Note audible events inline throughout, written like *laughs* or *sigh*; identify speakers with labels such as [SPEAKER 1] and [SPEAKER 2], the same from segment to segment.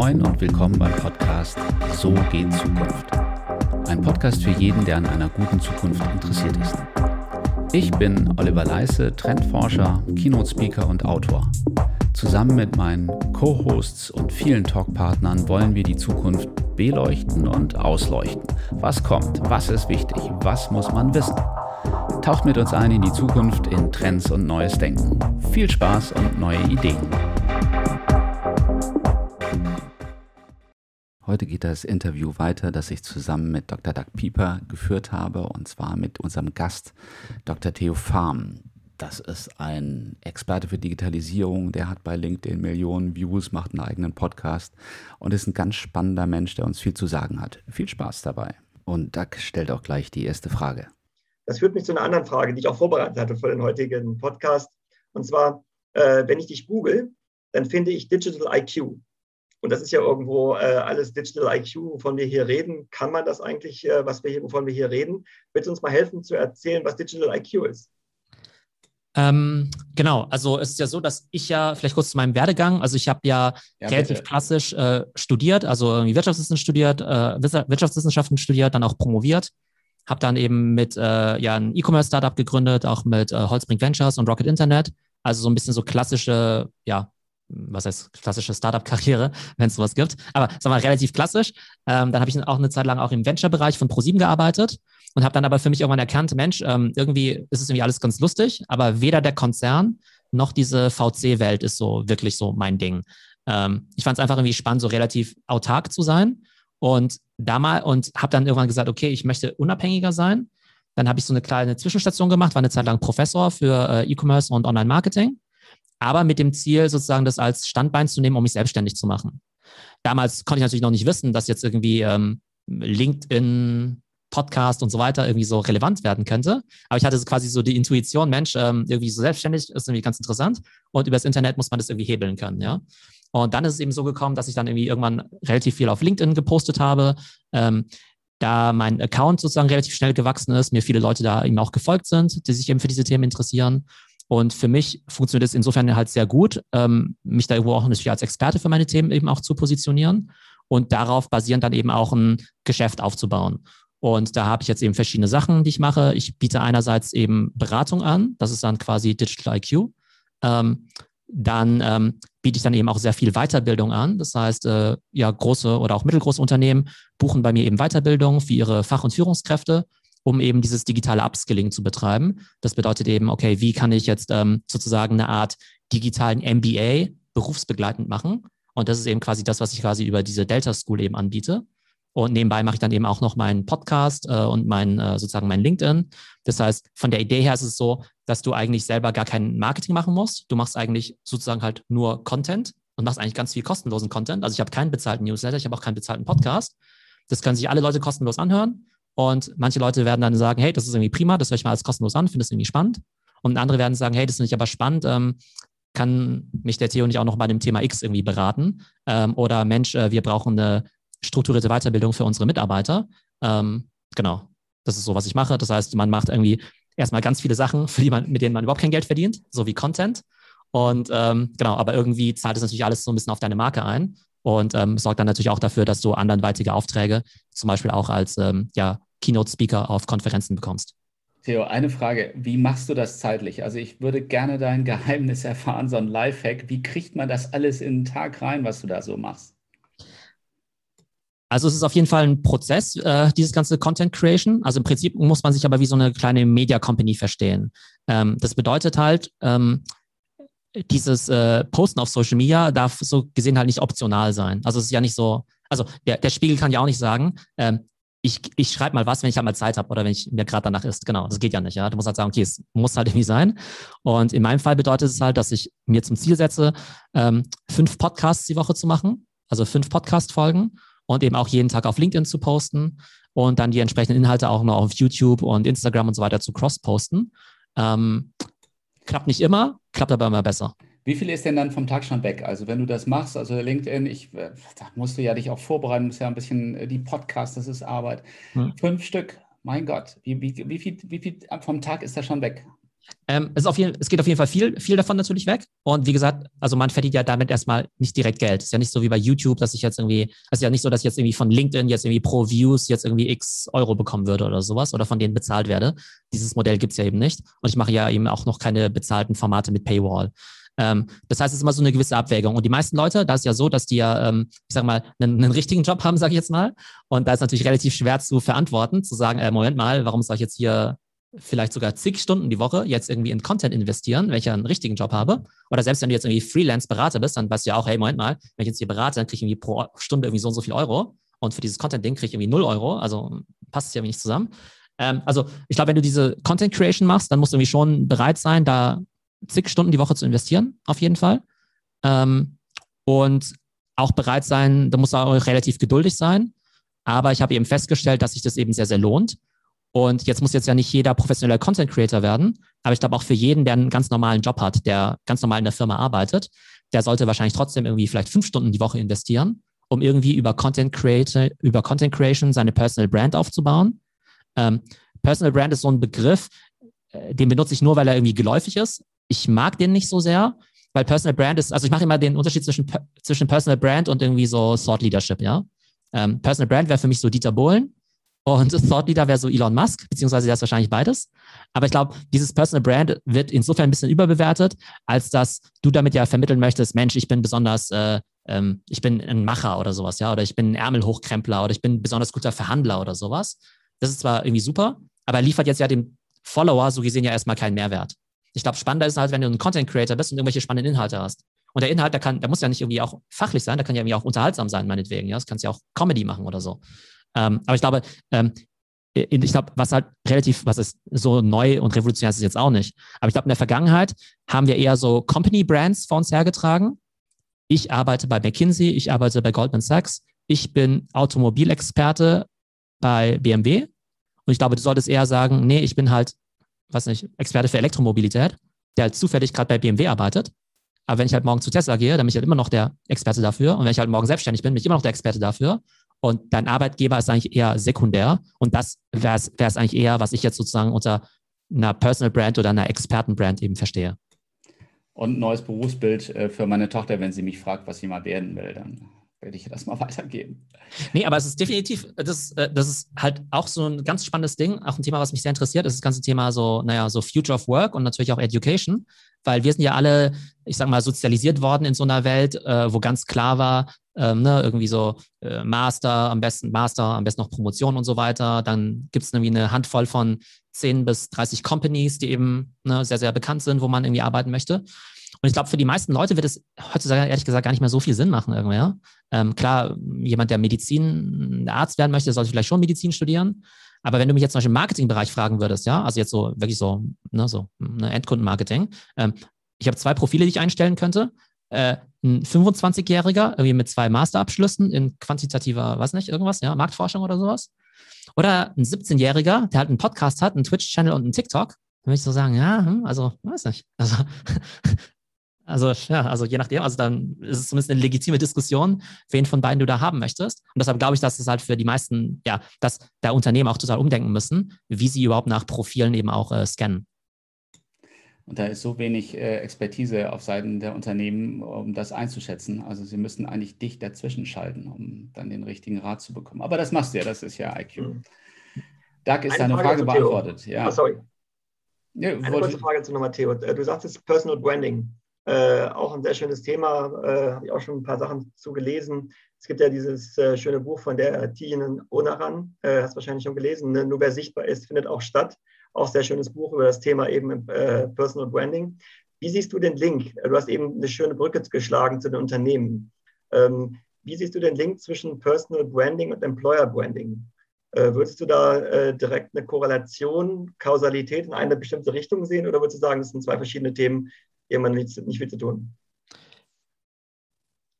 [SPEAKER 1] Moin und willkommen beim Podcast So geht Zukunft. Ein Podcast für jeden, der an einer guten Zukunft interessiert ist. Ich bin Oliver Leisse, Trendforscher, Keynote-Speaker und Autor. Zusammen mit meinen Co-Hosts und vielen Talkpartnern wollen wir die Zukunft beleuchten und ausleuchten. Was kommt? Was ist wichtig? Was muss man wissen? Taucht mit uns ein in die Zukunft, in Trends und neues Denken. Viel Spaß und neue Ideen. Heute geht das Interview weiter, das ich zusammen mit Dr. Doug Pieper geführt habe, und zwar mit unserem Gast Dr. Theo Farm. Das ist ein Experte für Digitalisierung, der hat bei LinkedIn Millionen Views, macht einen eigenen Podcast und ist ein ganz spannender Mensch, der uns viel zu sagen hat. Viel Spaß dabei. Und Doug stellt auch gleich die erste Frage.
[SPEAKER 2] Das führt mich zu einer anderen Frage, die ich auch vorbereitet hatte für den heutigen Podcast. Und zwar, äh, wenn ich dich google, dann finde ich Digital IQ. Und das ist ja irgendwo äh, alles Digital IQ, wovon wir hier reden. Kann man das eigentlich, äh, was wir hier, wovon wir hier reden? Willst du uns mal helfen zu erzählen, was Digital IQ ist?
[SPEAKER 3] Ähm, genau, also es ist ja so, dass ich ja, vielleicht kurz zu meinem Werdegang, also ich habe ja, ja, relativ bitte. klassisch äh, studiert, also irgendwie Wirtschaftswissenschaften studiert, äh, Wirtschaftswissenschaften studiert, dann auch promoviert, habe dann eben mit äh, ja ein E-Commerce-Startup gegründet, auch mit äh, Holzbrink Ventures und Rocket Internet, also so ein bisschen so klassische, ja, was heißt klassische Startup-Karriere, *laughs* wenn es sowas gibt. Aber sagen wir relativ klassisch. Ähm, dann habe ich auch eine Zeit lang auch im Venture-Bereich von ProSieben gearbeitet und habe dann aber für mich irgendwann erkannt, Mensch, ähm, irgendwie ist es irgendwie alles ganz lustig, aber weder der Konzern noch diese VC-Welt ist so wirklich so mein Ding. Ähm, ich fand es einfach irgendwie spannend, so relativ autark zu sein und da und habe dann irgendwann gesagt, okay, ich möchte unabhängiger sein. Dann habe ich so eine kleine Zwischenstation gemacht, war eine Zeit lang Professor für äh, E-Commerce und Online-Marketing aber mit dem Ziel, sozusagen das als Standbein zu nehmen, um mich selbstständig zu machen. Damals konnte ich natürlich noch nicht wissen, dass jetzt irgendwie ähm, LinkedIn, Podcast und so weiter irgendwie so relevant werden könnte. Aber ich hatte quasi so die Intuition, Mensch, ähm, irgendwie so selbstständig ist irgendwie ganz interessant und übers Internet muss man das irgendwie hebeln können, ja. Und dann ist es eben so gekommen, dass ich dann irgendwie irgendwann relativ viel auf LinkedIn gepostet habe. Ähm, da mein Account sozusagen relativ schnell gewachsen ist, mir viele Leute da eben auch gefolgt sind, die sich eben für diese Themen interessieren. Und für mich funktioniert es insofern halt sehr gut, ähm, mich da irgendwo auch natürlich als Experte für meine Themen eben auch zu positionieren und darauf basierend dann eben auch ein Geschäft aufzubauen. Und da habe ich jetzt eben verschiedene Sachen, die ich mache. Ich biete einerseits eben Beratung an, das ist dann quasi Digital IQ. Ähm, dann ähm, biete ich dann eben auch sehr viel Weiterbildung an. Das heißt, äh, ja, große oder auch mittelgroße Unternehmen buchen bei mir eben Weiterbildung für ihre Fach- und Führungskräfte um eben dieses digitale Upskilling zu betreiben. Das bedeutet eben, okay, wie kann ich jetzt ähm, sozusagen eine Art digitalen MBA berufsbegleitend machen? Und das ist eben quasi das, was ich quasi über diese Delta School eben anbiete. Und nebenbei mache ich dann eben auch noch meinen Podcast äh, und mein, äh, sozusagen mein LinkedIn. Das heißt, von der Idee her ist es so, dass du eigentlich selber gar kein Marketing machen musst. Du machst eigentlich sozusagen halt nur Content und machst eigentlich ganz viel kostenlosen Content. Also ich habe keinen bezahlten Newsletter, ich habe auch keinen bezahlten Podcast. Das können sich alle Leute kostenlos anhören. Und manche Leute werden dann sagen, hey, das ist irgendwie prima, das höre ich mal als kostenlos an, finde es irgendwie spannend. Und andere werden sagen, hey, das finde ich aber spannend, ähm, kann mich der Theo nicht auch noch bei dem Thema X irgendwie beraten? Ähm, oder Mensch, äh, wir brauchen eine strukturierte Weiterbildung für unsere Mitarbeiter. Ähm, genau, das ist so, was ich mache. Das heißt, man macht irgendwie erstmal ganz viele Sachen, für die man, mit denen man überhaupt kein Geld verdient, so wie Content. Und ähm, genau, aber irgendwie zahlt es natürlich alles so ein bisschen auf deine Marke ein und ähm, sorgt dann natürlich auch dafür, dass du anderweitige Aufträge, zum Beispiel auch als ähm, ja, Keynote-Speaker auf Konferenzen bekommst.
[SPEAKER 1] Theo, eine Frage. Wie machst du das zeitlich? Also ich würde gerne dein *laughs* Geheimnis erfahren, so ein Lifehack. Wie kriegt man das alles in den Tag rein, was du da so machst?
[SPEAKER 3] Also es ist auf jeden Fall ein Prozess, äh, dieses ganze Content Creation. Also im Prinzip muss man sich aber wie so eine kleine Media Company verstehen. Ähm, das bedeutet halt, ähm, dieses äh, Posten auf Social Media darf so gesehen halt nicht optional sein. Also es ist ja nicht so, also der, der Spiegel kann ja auch nicht sagen, ähm, ich, ich schreibe mal was, wenn ich halt Zeit habe oder wenn ich mir gerade danach ist. Genau, das geht ja nicht. Ja, du musst halt sagen, okay, es muss halt irgendwie sein. Und in meinem Fall bedeutet es halt, dass ich mir zum Ziel setze, ähm, fünf Podcasts die Woche zu machen, also fünf Podcast-Folgen und eben auch jeden Tag auf LinkedIn zu posten und dann die entsprechenden Inhalte auch noch auf YouTube und Instagram und so weiter zu cross-posten. Ähm, klappt nicht immer, klappt aber immer besser.
[SPEAKER 1] Wie viel ist denn dann vom Tag schon weg? Also wenn du das machst, also LinkedIn, ich, äh, da musst du ja dich auch vorbereiten, musst ja ein bisschen äh, die Podcasts, das ist Arbeit. Hm. Fünf Stück, mein Gott, wie, wie, wie, viel, wie viel vom Tag ist da schon weg?
[SPEAKER 3] Ähm, es, jeden, es, geht auf jeden Fall viel, viel davon natürlich weg. Und wie gesagt, also man verdient ja damit erstmal nicht direkt Geld. Ist ja nicht so wie bei YouTube, dass ich jetzt irgendwie, es ist ja nicht so, dass ich jetzt irgendwie von LinkedIn jetzt irgendwie pro Views jetzt irgendwie x Euro bekommen würde oder sowas oder von denen bezahlt werde. Dieses Modell gibt es ja eben nicht. Und ich mache ja eben auch noch keine bezahlten Formate mit Paywall. Ähm, das heißt, es ist immer so eine gewisse Abwägung. Und die meisten Leute, da ist ja so, dass die ja, ähm, ich sag mal, einen, einen richtigen Job haben, sage ich jetzt mal. Und da ist natürlich relativ schwer zu verantworten, zu sagen, äh, Moment mal, warum soll ich jetzt hier vielleicht sogar zig Stunden die Woche jetzt irgendwie in Content investieren, wenn ich einen richtigen Job habe. Oder selbst wenn du jetzt irgendwie Freelance-Berater bist, dann weißt du ja auch, hey, Moment mal, wenn ich jetzt hier berate, dann kriege ich irgendwie pro Stunde irgendwie so und so viel Euro. Und für dieses Content-Ding kriege ich irgendwie 0 Euro. Also passt es ja nicht zusammen. Ähm, also ich glaube, wenn du diese Content-Creation machst, dann musst du irgendwie schon bereit sein, da zig Stunden die Woche zu investieren, auf jeden Fall. Ähm, und auch bereit sein, da muss auch relativ geduldig sein. Aber ich habe eben festgestellt, dass sich das eben sehr, sehr lohnt. Und jetzt muss jetzt ja nicht jeder professioneller Content Creator werden, aber ich glaube auch für jeden, der einen ganz normalen Job hat, der ganz normal in der Firma arbeitet, der sollte wahrscheinlich trotzdem irgendwie vielleicht fünf Stunden die Woche investieren, um irgendwie über Content Creator, über Content Creation seine Personal Brand aufzubauen. Ähm, Personal Brand ist so ein Begriff, äh, den benutze ich nur, weil er irgendwie geläufig ist. Ich mag den nicht so sehr, weil Personal Brand ist, also ich mache immer den Unterschied zwischen, zwischen Personal Brand und irgendwie so Thought Leadership, ja. Ähm, Personal Brand wäre für mich so Dieter Bohlen und *laughs* Thought Leader wäre so Elon Musk, beziehungsweise der ist wahrscheinlich beides. Aber ich glaube, dieses Personal Brand wird insofern ein bisschen überbewertet, als dass du damit ja vermitteln möchtest, Mensch, ich bin besonders, äh, ähm, ich bin ein Macher oder sowas, ja, oder ich bin ein Ärmelhochkrempler oder ich bin ein besonders guter Verhandler oder sowas. Das ist zwar irgendwie super, aber liefert jetzt ja dem Follower so gesehen ja erstmal keinen Mehrwert. Ich glaube, spannender ist halt, wenn du ein Content Creator bist und irgendwelche spannenden Inhalte hast. Und der Inhalt, der kann, der muss ja nicht irgendwie auch fachlich sein, der kann ja irgendwie auch unterhaltsam sein, meinetwegen. Ja, das kannst ja auch Comedy machen oder so. Ähm, aber ich glaube, ähm, ich glaube, was halt relativ, was ist so neu und revolutionär ist es jetzt auch nicht. Aber ich glaube, in der Vergangenheit haben wir eher so Company Brands vor uns hergetragen. Ich arbeite bei McKinsey, ich arbeite bei Goldman Sachs, ich bin Automobilexperte bei BMW. Und ich glaube, du solltest eher sagen, nee, ich bin halt, was nicht, Experte für Elektromobilität, der halt zufällig gerade bei BMW arbeitet. Aber wenn ich halt morgen zu Tesla gehe, dann bin ich halt immer noch der Experte dafür. Und wenn ich halt morgen selbstständig bin, bin ich immer noch der Experte dafür. Und dein Arbeitgeber ist eigentlich eher sekundär. Und das wäre es eigentlich eher, was ich jetzt sozusagen unter einer Personal Brand oder einer Expertenbrand eben verstehe.
[SPEAKER 1] Und neues Berufsbild äh, für meine Tochter, wenn sie mich fragt, was sie mal werden will, dann werde ich das mal *laughs* weitergeben.
[SPEAKER 3] Nee, aber es ist definitiv, das, äh, das ist halt auch so ein ganz spannendes Ding, auch ein Thema, was mich sehr interessiert, ist das ganze Thema so, naja, so Future of Work und natürlich auch Education, weil wir sind ja alle, ich sag mal, sozialisiert worden in so einer Welt, äh, wo ganz klar war, ähm, ne, irgendwie so äh, Master, am besten Master, am besten noch Promotion und so weiter. Dann gibt es irgendwie eine Handvoll von 10 bis 30 Companies, die eben ne, sehr, sehr bekannt sind, wo man irgendwie arbeiten möchte. Und ich glaube, für die meisten Leute wird es heutzutage ehrlich gesagt gar nicht mehr so viel Sinn machen irgendwie. Ähm, klar, jemand, der Medizin, Arzt werden möchte, sollte vielleicht schon Medizin studieren. Aber wenn du mich jetzt zum Beispiel im Marketingbereich fragen würdest, ja, also jetzt so wirklich so, ne, so ne, Endkundenmarketing, ähm, ich habe zwei Profile, die ich einstellen könnte äh, ein 25-Jähriger, irgendwie mit zwei Masterabschlüssen in quantitativer, was nicht, irgendwas, ja, Marktforschung oder sowas. Oder ein 17-Jähriger, der halt einen Podcast hat, einen Twitch-Channel und einen TikTok. Dann würde ich so sagen, ja, hm, also, weiß nicht. Also, *laughs* also, ja, also je nachdem, also dann ist es zumindest eine legitime Diskussion, wen von beiden du da haben möchtest. Und deshalb glaube ich, dass es halt für die meisten, ja, dass der Unternehmen auch total umdenken müssen, wie sie überhaupt nach Profilen eben auch äh, scannen.
[SPEAKER 1] Und da ist so wenig äh, Expertise auf Seiten der Unternehmen, um das einzuschätzen. Also sie müssen eigentlich dicht dazwischen schalten, um dann den richtigen Rat zu bekommen. Aber das machst du ja, das ist ja IQ. Mhm. Doug, ist Eine deine Frage, Frage beantwortet?
[SPEAKER 2] Ja. Oh, sorry. Ja, Eine kurze Frage zu nochmal, Theo. Du sagtest Personal Branding. Äh, auch ein sehr schönes Thema, äh, habe ich auch schon ein paar Sachen zu gelesen. Es gibt ja dieses äh, schöne Buch von der Tijen Onaran, äh, hast wahrscheinlich schon gelesen, ne? Nur wer sichtbar ist, findet auch statt auch sehr schönes Buch über das Thema eben äh, Personal Branding. Wie siehst du den Link? Du hast eben eine schöne Brücke geschlagen zu den Unternehmen. Ähm, wie siehst du den Link zwischen Personal Branding und Employer Branding? Äh, würdest du da äh, direkt eine Korrelation, Kausalität in eine bestimmte Richtung sehen oder würdest du sagen, das sind zwei verschiedene Themen, haben nicht, nicht viel zu tun?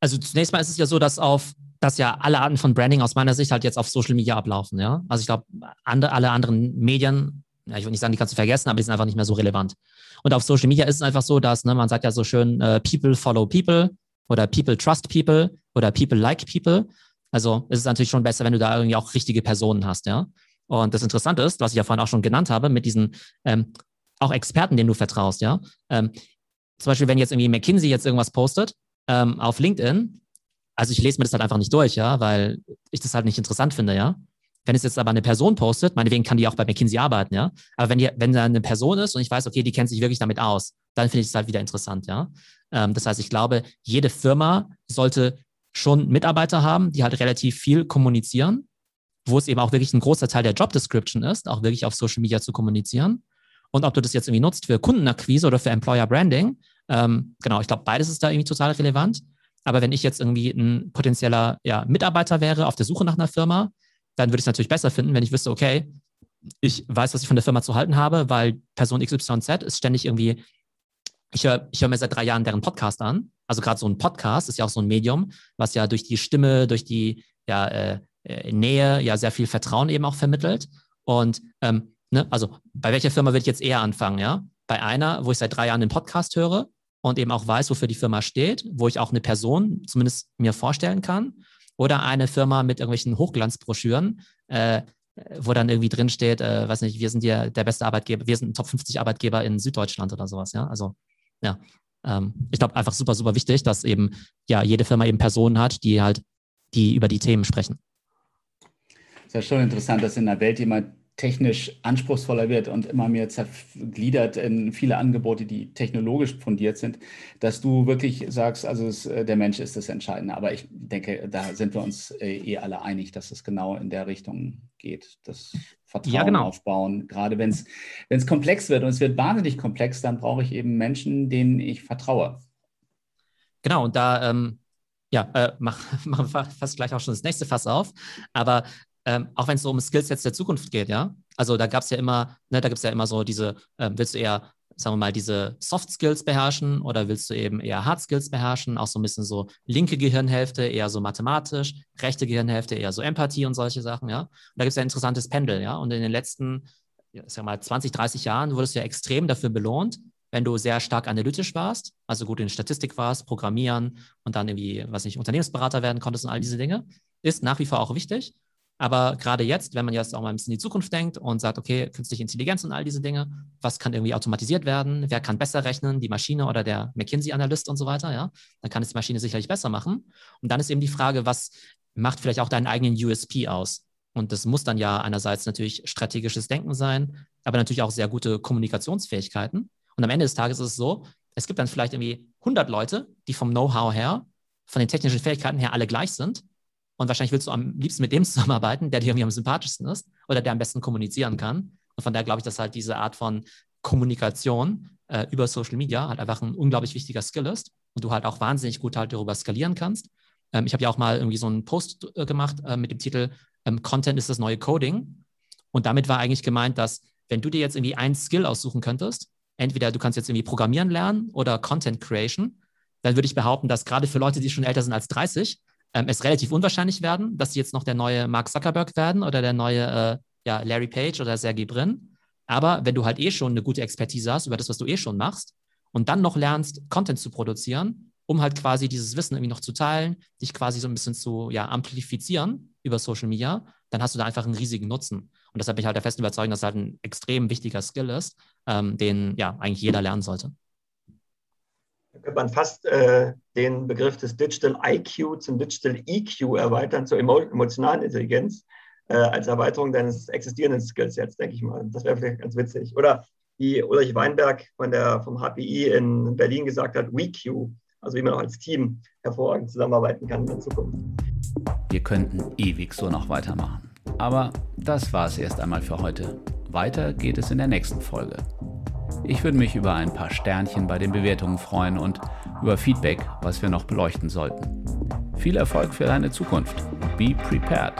[SPEAKER 3] Also zunächst mal ist es ja so, dass auf dass ja alle Arten von Branding aus meiner Sicht halt jetzt auf Social Media ablaufen, ja. Also ich glaube, andere, alle anderen Medien ja, ich will nicht sagen, die kannst du vergessen, aber die sind einfach nicht mehr so relevant. Und auf Social Media ist es einfach so, dass, ne, man sagt ja so schön, äh, people follow people oder people trust people oder people like people. Also ist es natürlich schon besser, wenn du da irgendwie auch richtige Personen hast, ja. Und das Interessante ist, was ich ja vorhin auch schon genannt habe, mit diesen ähm, auch Experten, denen du vertraust, ja. Ähm, zum Beispiel, wenn jetzt irgendwie McKinsey jetzt irgendwas postet ähm, auf LinkedIn, also ich lese mir das halt einfach nicht durch, ja, weil ich das halt nicht interessant finde, ja. Wenn es jetzt aber eine Person postet, meinetwegen kann die auch bei McKinsey arbeiten, ja. Aber wenn, die, wenn da eine Person ist und ich weiß, okay, die kennt sich wirklich damit aus, dann finde ich es halt wieder interessant, ja. Ähm, das heißt, ich glaube, jede Firma sollte schon Mitarbeiter haben, die halt relativ viel kommunizieren, wo es eben auch wirklich ein großer Teil der Job Description ist, auch wirklich auf Social Media zu kommunizieren. Und ob du das jetzt irgendwie nutzt für Kundenakquise oder für Employer Branding, ähm, genau, ich glaube, beides ist da irgendwie total relevant. Aber wenn ich jetzt irgendwie ein potenzieller ja, Mitarbeiter wäre auf der Suche nach einer Firma, dann würde ich es natürlich besser finden, wenn ich wüsste, okay, ich weiß, was ich von der Firma zu halten habe, weil Person XYZ ist ständig irgendwie, ich höre ich hör mir seit drei Jahren deren Podcast an. Also gerade so ein Podcast ist ja auch so ein Medium, was ja durch die Stimme, durch die ja, äh, äh Nähe ja sehr viel Vertrauen eben auch vermittelt. Und ähm, ne, also bei welcher Firma würde ich jetzt eher anfangen, ja? Bei einer, wo ich seit drei Jahren den Podcast höre und eben auch weiß, wofür die Firma steht, wo ich auch eine Person zumindest mir vorstellen kann. Oder eine Firma mit irgendwelchen Hochglanzbroschüren, äh, wo dann irgendwie drin steht, äh, weiß nicht, wir sind ja der beste Arbeitgeber, wir sind ein Top 50 Arbeitgeber in Süddeutschland oder sowas, ja. Also, ja. Ähm, ich glaube einfach super, super wichtig, dass eben ja jede Firma eben Personen hat, die halt, die über die Themen sprechen.
[SPEAKER 1] Das ist ja schon interessant, dass in einer Welt, die man technisch anspruchsvoller wird und immer mehr zergliedert in viele Angebote, die technologisch fundiert sind, dass du wirklich sagst, also es, äh, der Mensch ist das Entscheidende. Aber ich denke, da sind wir uns äh, eh alle einig, dass es genau in der Richtung geht. Das Vertrauen ja, genau. aufbauen. Gerade wenn es komplex wird und es wird wahnsinnig komplex, dann brauche ich eben Menschen, denen ich vertraue.
[SPEAKER 3] Genau, und da ähm, ja, äh, machen wir *laughs* fast gleich auch schon das nächste Fass auf. Aber ähm, auch wenn es so um Skillsets der Zukunft geht, ja. Also da gab es ja immer, ne, da gibt es ja immer so diese, ähm, willst du eher, sagen wir mal, diese Soft Skills beherrschen oder willst du eben eher Hard Skills beherrschen? Auch so ein bisschen so linke Gehirnhälfte, eher so mathematisch, rechte Gehirnhälfte, eher so Empathie und solche Sachen, ja. Und da gibt es ja ein interessantes Pendel, ja. Und in den letzten, sag mal, 20, 30 Jahren wurdest du ja extrem dafür belohnt, wenn du sehr stark analytisch warst, also gut in Statistik warst, Programmieren und dann irgendwie, was nicht, Unternehmensberater werden konntest und all diese Dinge, ist nach wie vor auch wichtig. Aber gerade jetzt, wenn man jetzt auch mal ein bisschen in die Zukunft denkt und sagt, okay, künstliche Intelligenz und all diese Dinge, was kann irgendwie automatisiert werden? Wer kann besser rechnen? Die Maschine oder der McKinsey-Analyst und so weiter, ja? Dann kann es die Maschine sicherlich besser machen. Und dann ist eben die Frage, was macht vielleicht auch deinen eigenen USP aus? Und das muss dann ja einerseits natürlich strategisches Denken sein, aber natürlich auch sehr gute Kommunikationsfähigkeiten. Und am Ende des Tages ist es so, es gibt dann vielleicht irgendwie 100 Leute, die vom Know-how her, von den technischen Fähigkeiten her alle gleich sind. Und wahrscheinlich willst du am liebsten mit dem *laughs* zusammenarbeiten, der dir irgendwie am sympathischsten ist oder der am besten kommunizieren kann. Und von daher glaube ich, dass halt diese Art von Kommunikation äh, über Social Media halt einfach ein unglaublich wichtiger Skill ist und du halt auch wahnsinnig gut halt darüber skalieren kannst. Ähm, ich habe ja auch mal irgendwie so einen Post äh, gemacht äh, mit dem Titel ähm, Content ist das neue Coding. Und damit war eigentlich gemeint, dass wenn du dir jetzt irgendwie ein Skill aussuchen könntest, entweder du kannst jetzt irgendwie Programmieren lernen oder Content Creation, dann würde ich behaupten, dass gerade für Leute, die schon älter sind als 30, ähm, es relativ unwahrscheinlich werden, dass sie jetzt noch der neue Mark Zuckerberg werden oder der neue äh, ja, Larry Page oder Sergey Brin. Aber wenn du halt eh schon eine gute Expertise hast über das, was du eh schon machst und dann noch lernst, Content zu produzieren, um halt quasi dieses Wissen irgendwie noch zu teilen, dich quasi so ein bisschen zu ja, amplifizieren über Social Media, dann hast du da einfach einen riesigen Nutzen. Und deshalb bin ich halt der festen Überzeugung, dass das halt ein extrem wichtiger Skill ist, ähm, den ja eigentlich jeder lernen sollte
[SPEAKER 2] könnte man fast äh, den Begriff des Digital IQ zum Digital EQ erweitern, zur emo emotionalen Intelligenz, äh, als Erweiterung deines existierenden Skills jetzt, denke ich mal. Das wäre vielleicht ganz witzig. Oder wie Ulrich Weinberg von der, vom HPI in Berlin gesagt hat, WeQ, also wie man auch als Team hervorragend zusammenarbeiten kann in der Zukunft.
[SPEAKER 1] Wir könnten ewig so noch weitermachen. Aber das war es erst einmal für heute. Weiter geht es in der nächsten Folge. Ich würde mich über ein paar Sternchen bei den Bewertungen freuen und über Feedback, was wir noch beleuchten sollten. Viel Erfolg für deine Zukunft. Be prepared.